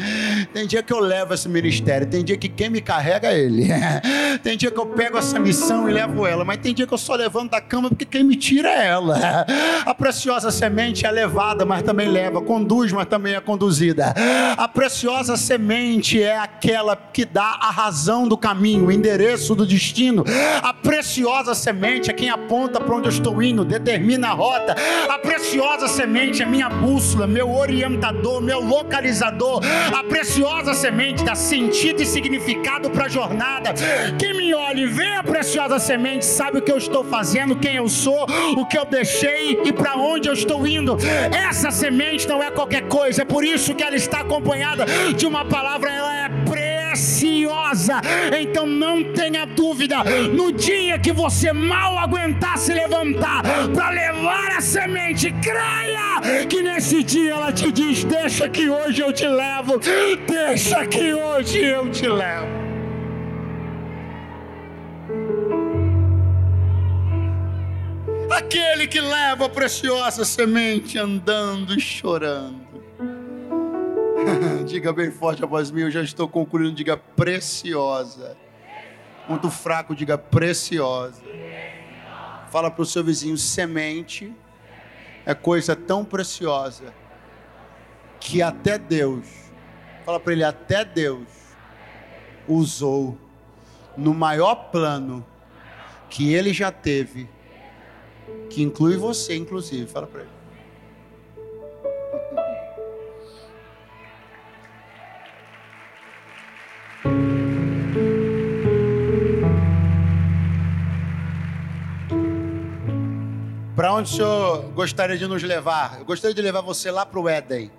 tem dia que eu levo esse ministério, tem dia que quem me carrega é ele. tem dia que eu pego essa missão e levo ela, mas tem dia que eu só levanto da cama porque quem me tira é ela. a preciosa semente é levada, mas também leva, conduz, mas também é conduzida. A preciosa semente é aquela que dá a razão do caminho, o endereço do destino. A preciosa semente é quem aponta para onde eu estou indo, determina a rota. A preciosa semente minha bússola, meu orientador, meu localizador. A preciosa semente dá sentido e significado para a jornada. Quem me olha e vê a preciosa semente sabe o que eu estou fazendo, quem eu sou, o que eu deixei e para onde eu estou indo. Essa semente não é qualquer coisa, é por isso que ela está acompanhada de uma palavra, ela é preciosa. Então não tenha dúvida, no dia que você mal aguentar se levantar para levar a semente, creia que nesse dia ela te diz: Deixa que hoje eu te levo, deixa que hoje eu te levo. Aquele que leva a preciosa semente andando e chorando. diga bem forte a voz minha, eu já estou concluindo, diga preciosa. Muito fraco, diga preciosa. Fala para o seu vizinho, semente é coisa tão preciosa que até Deus, fala para ele, até Deus usou no maior plano que ele já teve, que inclui você, inclusive. Fala para ele. Onde o senhor gostaria de nos levar? Eu gostaria de levar você lá para o Éden.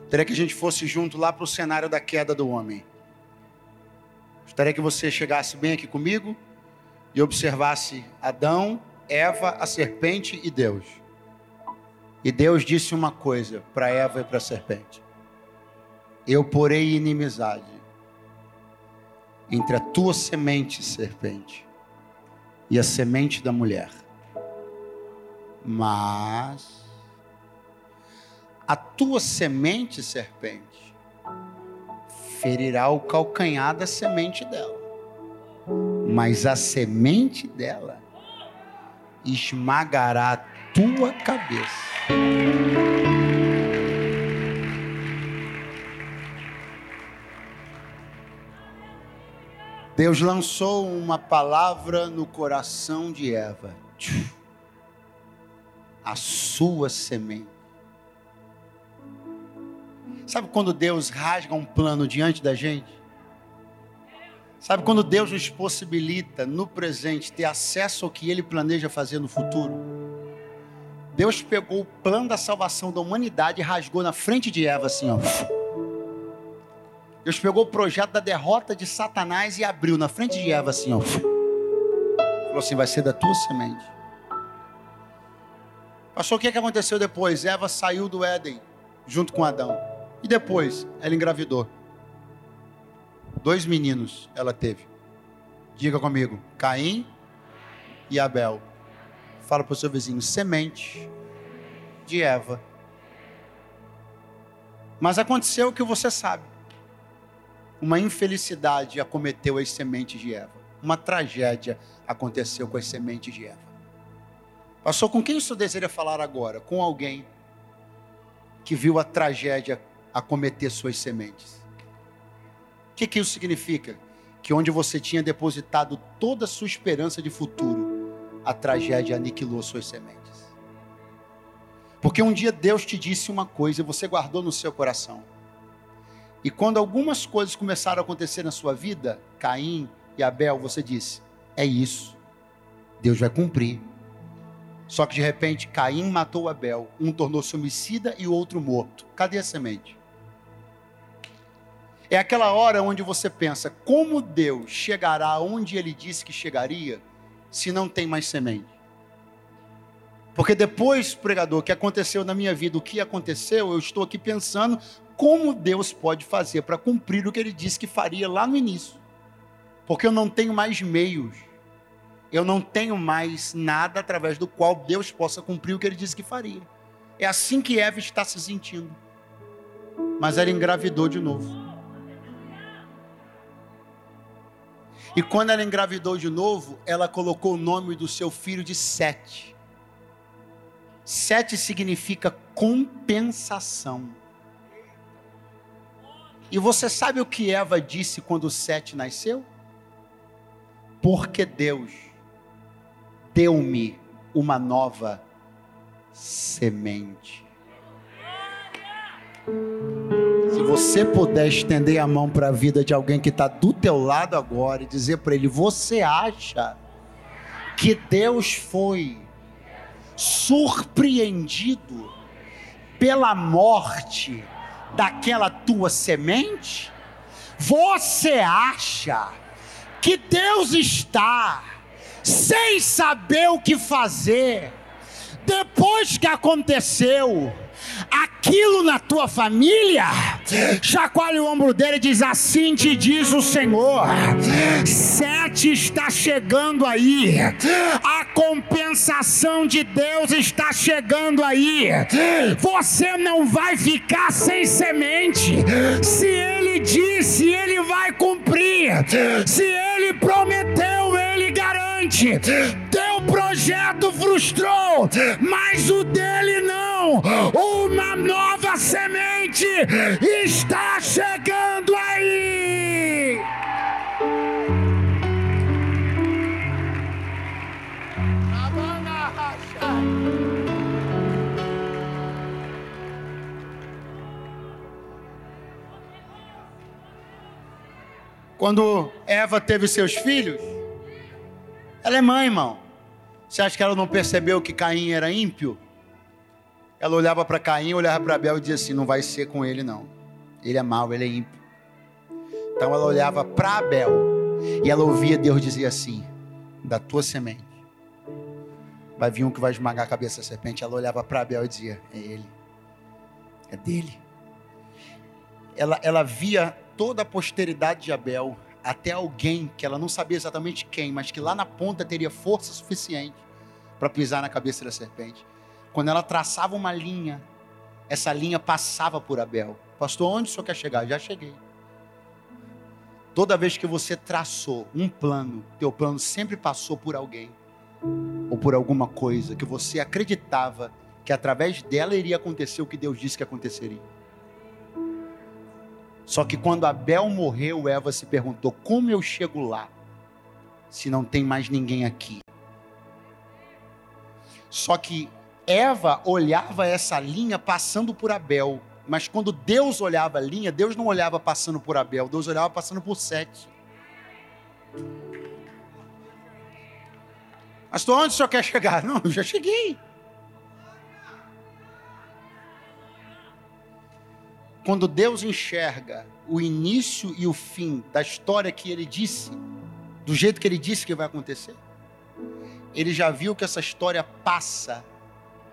Gostaria que a gente fosse junto lá para o cenário da queda do homem. Gostaria que você chegasse bem aqui comigo e observasse Adão, Eva, a serpente e Deus. E Deus disse uma coisa para Eva e para a serpente: Eu porei inimizade entre a tua semente, serpente, e a semente da mulher. Mas a tua semente, serpente, ferirá o calcanhar da semente dela mas a semente dela esmagará a tua cabeça. Deus lançou uma palavra no coração de Eva. A sua semente. Sabe quando Deus rasga um plano diante da gente? Sabe quando Deus nos possibilita no presente ter acesso ao que Ele planeja fazer no futuro? Deus pegou o plano da salvação da humanidade e rasgou na frente de Eva assim, ó. Deus pegou o projeto da derrota de Satanás e abriu na frente de Eva assim, ó. Falou assim: vai ser da tua semente. Pastor, o que, que aconteceu depois? Eva saiu do Éden junto com Adão. E depois, ela engravidou. Dois meninos ela teve. Diga comigo: Caim e Abel. Fala para o seu vizinho: semente de Eva. Mas aconteceu o que você sabe. Uma infelicidade acometeu as sementes de Eva. Uma tragédia aconteceu com as sementes de Eva. Passou com quem o senhor deseja falar agora? Com alguém que viu a tragédia acometer suas sementes. O que, que isso significa? Que onde você tinha depositado toda a sua esperança de futuro, a tragédia aniquilou suas sementes. Porque um dia Deus te disse uma coisa e você guardou no seu coração. E quando algumas coisas começaram a acontecer na sua vida, Caim e Abel, você disse: é isso, Deus vai cumprir. Só que de repente Caim matou Abel, um tornou-se homicida e o outro morto. Cadê a semente? É aquela hora onde você pensa: como Deus chegará onde ele disse que chegaria, se não tem mais semente? Porque depois, pregador, que aconteceu na minha vida, o que aconteceu, eu estou aqui pensando como Deus pode fazer para cumprir o que ele disse que faria lá no início. Porque eu não tenho mais meios, eu não tenho mais nada através do qual Deus possa cumprir o que ele disse que faria. É assim que Eva está se sentindo. Mas ela engravidou de novo. E quando ela engravidou de novo, ela colocou o nome do seu filho de Sete. Sete significa compensação. E você sabe o que Eva disse quando Sete nasceu? Porque Deus deu-me uma nova semente. Se você puder estender a mão para a vida de alguém que está do teu lado agora e dizer para ele: Você acha que Deus foi surpreendido pela morte daquela tua semente? Você acha que Deus está sem saber o que fazer depois que aconteceu? aquilo na tua família, chacoalha o ombro dele e diz: Assim te diz o Senhor. Sete está chegando aí, a compensação de Deus está chegando aí. Você não vai ficar sem semente. Se ele disse, ele vai cumprir. Se ele prometeu, ele garante. Teu projeto frustrou, mas o dele não. Uma nova semente está chegando aí. Quando Eva teve seus filhos, ela é mãe, irmão. Você acha que ela não percebeu que Caim era ímpio? Ela olhava para Caim, olhava para Abel e dizia assim: não vai ser com ele, não. Ele é mau, ele é ímpio. Então ela olhava para Abel e ela ouvia Deus dizer assim: da tua semente vai vir um que vai esmagar a cabeça da serpente. Ela olhava para Abel e dizia: é ele, é dele. Ela, ela via toda a posteridade de Abel até alguém que ela não sabia exatamente quem, mas que lá na ponta teria força suficiente para pisar na cabeça da serpente. Quando ela traçava uma linha, essa linha passava por Abel. Pastor, onde o senhor quer chegar? Já cheguei. Toda vez que você traçou um plano, teu plano sempre passou por alguém ou por alguma coisa que você acreditava que através dela iria acontecer o que Deus disse que aconteceria. Só que quando Abel morreu, Eva se perguntou: como eu chego lá se não tem mais ninguém aqui? Só que Eva olhava essa linha passando por Abel, mas quando Deus olhava a linha, Deus não olhava passando por Abel, Deus olhava passando por Sete. Mas onde o senhor quer chegar? Não, eu já cheguei. Quando Deus enxerga o início e o fim da história que ele disse, do jeito que ele disse que vai acontecer, ele já viu que essa história passa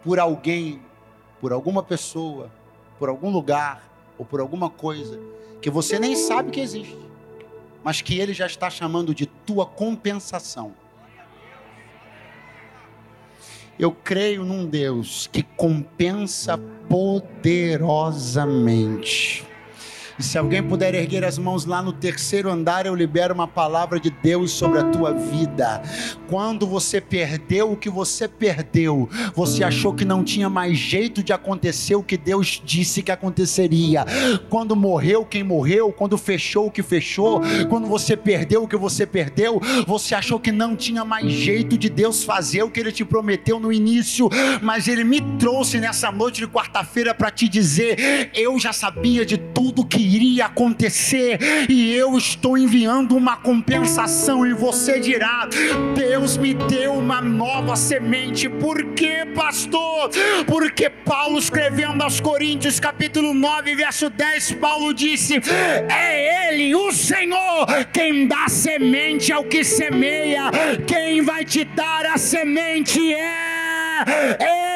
por alguém, por alguma pessoa, por algum lugar ou por alguma coisa que você nem sabe que existe, mas que ele já está chamando de tua compensação. Eu creio num Deus que compensa poderosamente. Se alguém puder erguer as mãos lá no terceiro andar, eu libero uma palavra de Deus sobre a tua vida. Quando você perdeu o que você perdeu, você achou que não tinha mais jeito de acontecer o que Deus disse que aconteceria. Quando morreu quem morreu, quando fechou o que fechou, quando você perdeu o que você perdeu, você achou que não tinha mais jeito de Deus fazer o que ele te prometeu no início, mas ele me trouxe nessa noite de quarta-feira para te dizer: eu já sabia de tudo que iria acontecer, e eu estou enviando uma compensação, e você dirá: Deus me deu uma nova semente, por quê, pastor? Porque Paulo escrevendo aos Coríntios, capítulo 9, verso 10, Paulo disse: É Ele, o Senhor, quem dá semente ao que semeia, quem vai te dar a semente é Ele.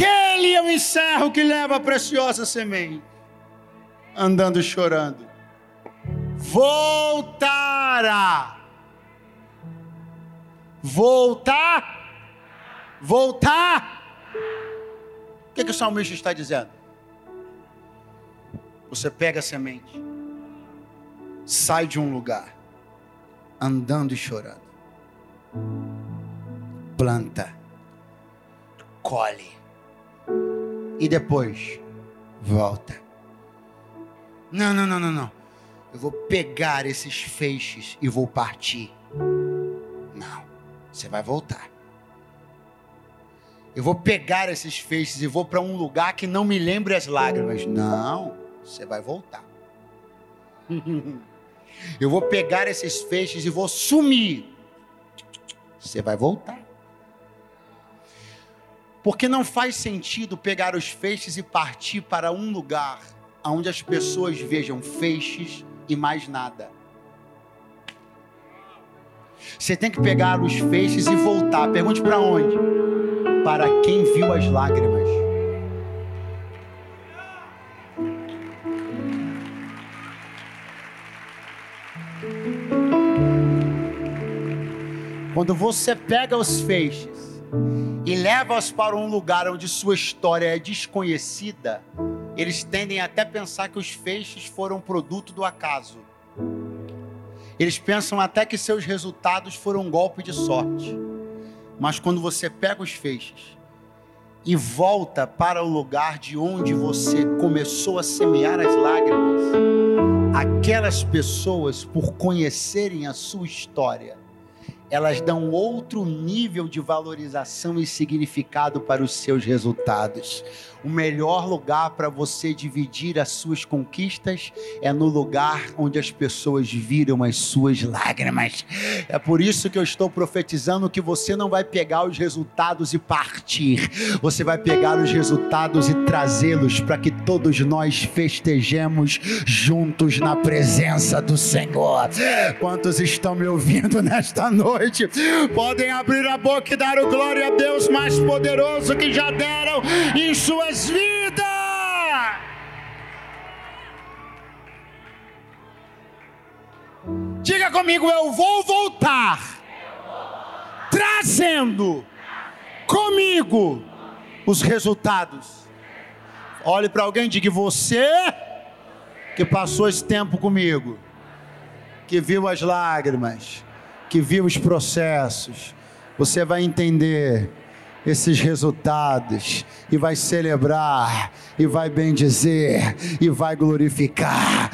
Aquele eu encerro que leva a preciosa semente, andando chorando. Voltará. Voltar. Voltar. O que, que o salmista está dizendo? Você pega a semente, sai de um lugar, andando e chorando, planta, colhe e depois volta. Não, não, não, não, não. Eu vou pegar esses feixes e vou partir. Não, você vai voltar. Eu vou pegar esses feixes e vou para um lugar que não me lembre as lágrimas. Não, você vai voltar. Eu vou pegar esses feixes e vou sumir. Você vai voltar. Porque não faz sentido pegar os feixes e partir para um lugar onde as pessoas vejam feixes e mais nada. Você tem que pegar os feixes e voltar. Pergunte para onde? Para quem viu as lágrimas. Quando você pega os feixes e leva-os para um lugar onde sua história é desconhecida, eles tendem até a pensar que os feixes foram produto do acaso. Eles pensam até que seus resultados foram um golpe de sorte. Mas quando você pega os feixes e volta para o lugar de onde você começou a semear as lágrimas, aquelas pessoas, por conhecerem a sua história, elas dão outro nível de valorização e significado para os seus resultados. O melhor lugar para você dividir as suas conquistas é no lugar onde as pessoas viram as suas lágrimas. É por isso que eu estou profetizando que você não vai pegar os resultados e partir, você vai pegar os resultados e trazê-los para que todos nós festejemos juntos na presença do Senhor. Quantos estão me ouvindo nesta noite? Podem abrir a boca e dar o glória a Deus mais poderoso que já deram em suas suas. Diga comigo, eu vou voltar, trazendo comigo os resultados. Olhe para alguém e diga: Você que passou esse tempo comigo, que viu as lágrimas, que viu os processos, você vai entender esses resultados e vai celebrar e vai bendizer e vai glorificar.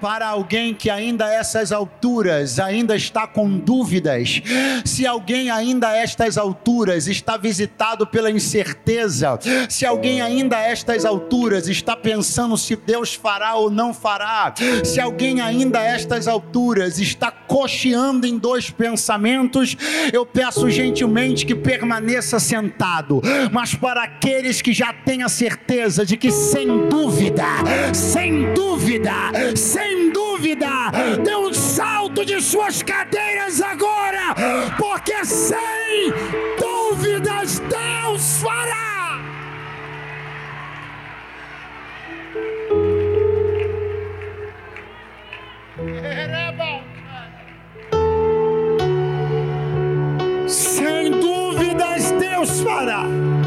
Para alguém que ainda a essas alturas ainda está com dúvidas, se alguém ainda a estas alturas está visitado pela incerteza, se alguém ainda a estas alturas está pensando se Deus fará ou não fará, se alguém ainda a estas alturas está cocheando em dois pensamentos, eu peço gentilmente que permaneça sentado, mas para aqueles que já têm a certeza de que sem dúvida, sem dúvida, sem dúvida, dê um salto de suas cadeiras agora, porque sem dúvidas Deus fará. Sem dúvidas Deus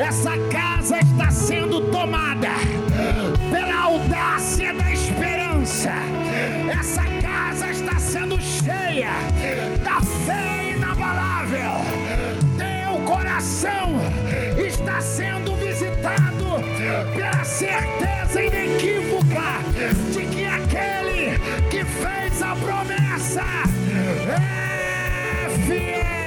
Essa casa está sendo tomada pela audácia da esperança. Essa casa está sendo cheia da fé inabalável. Teu coração está sendo visitado pela certeza inequívoca de que aquele que fez a promessa é fiel.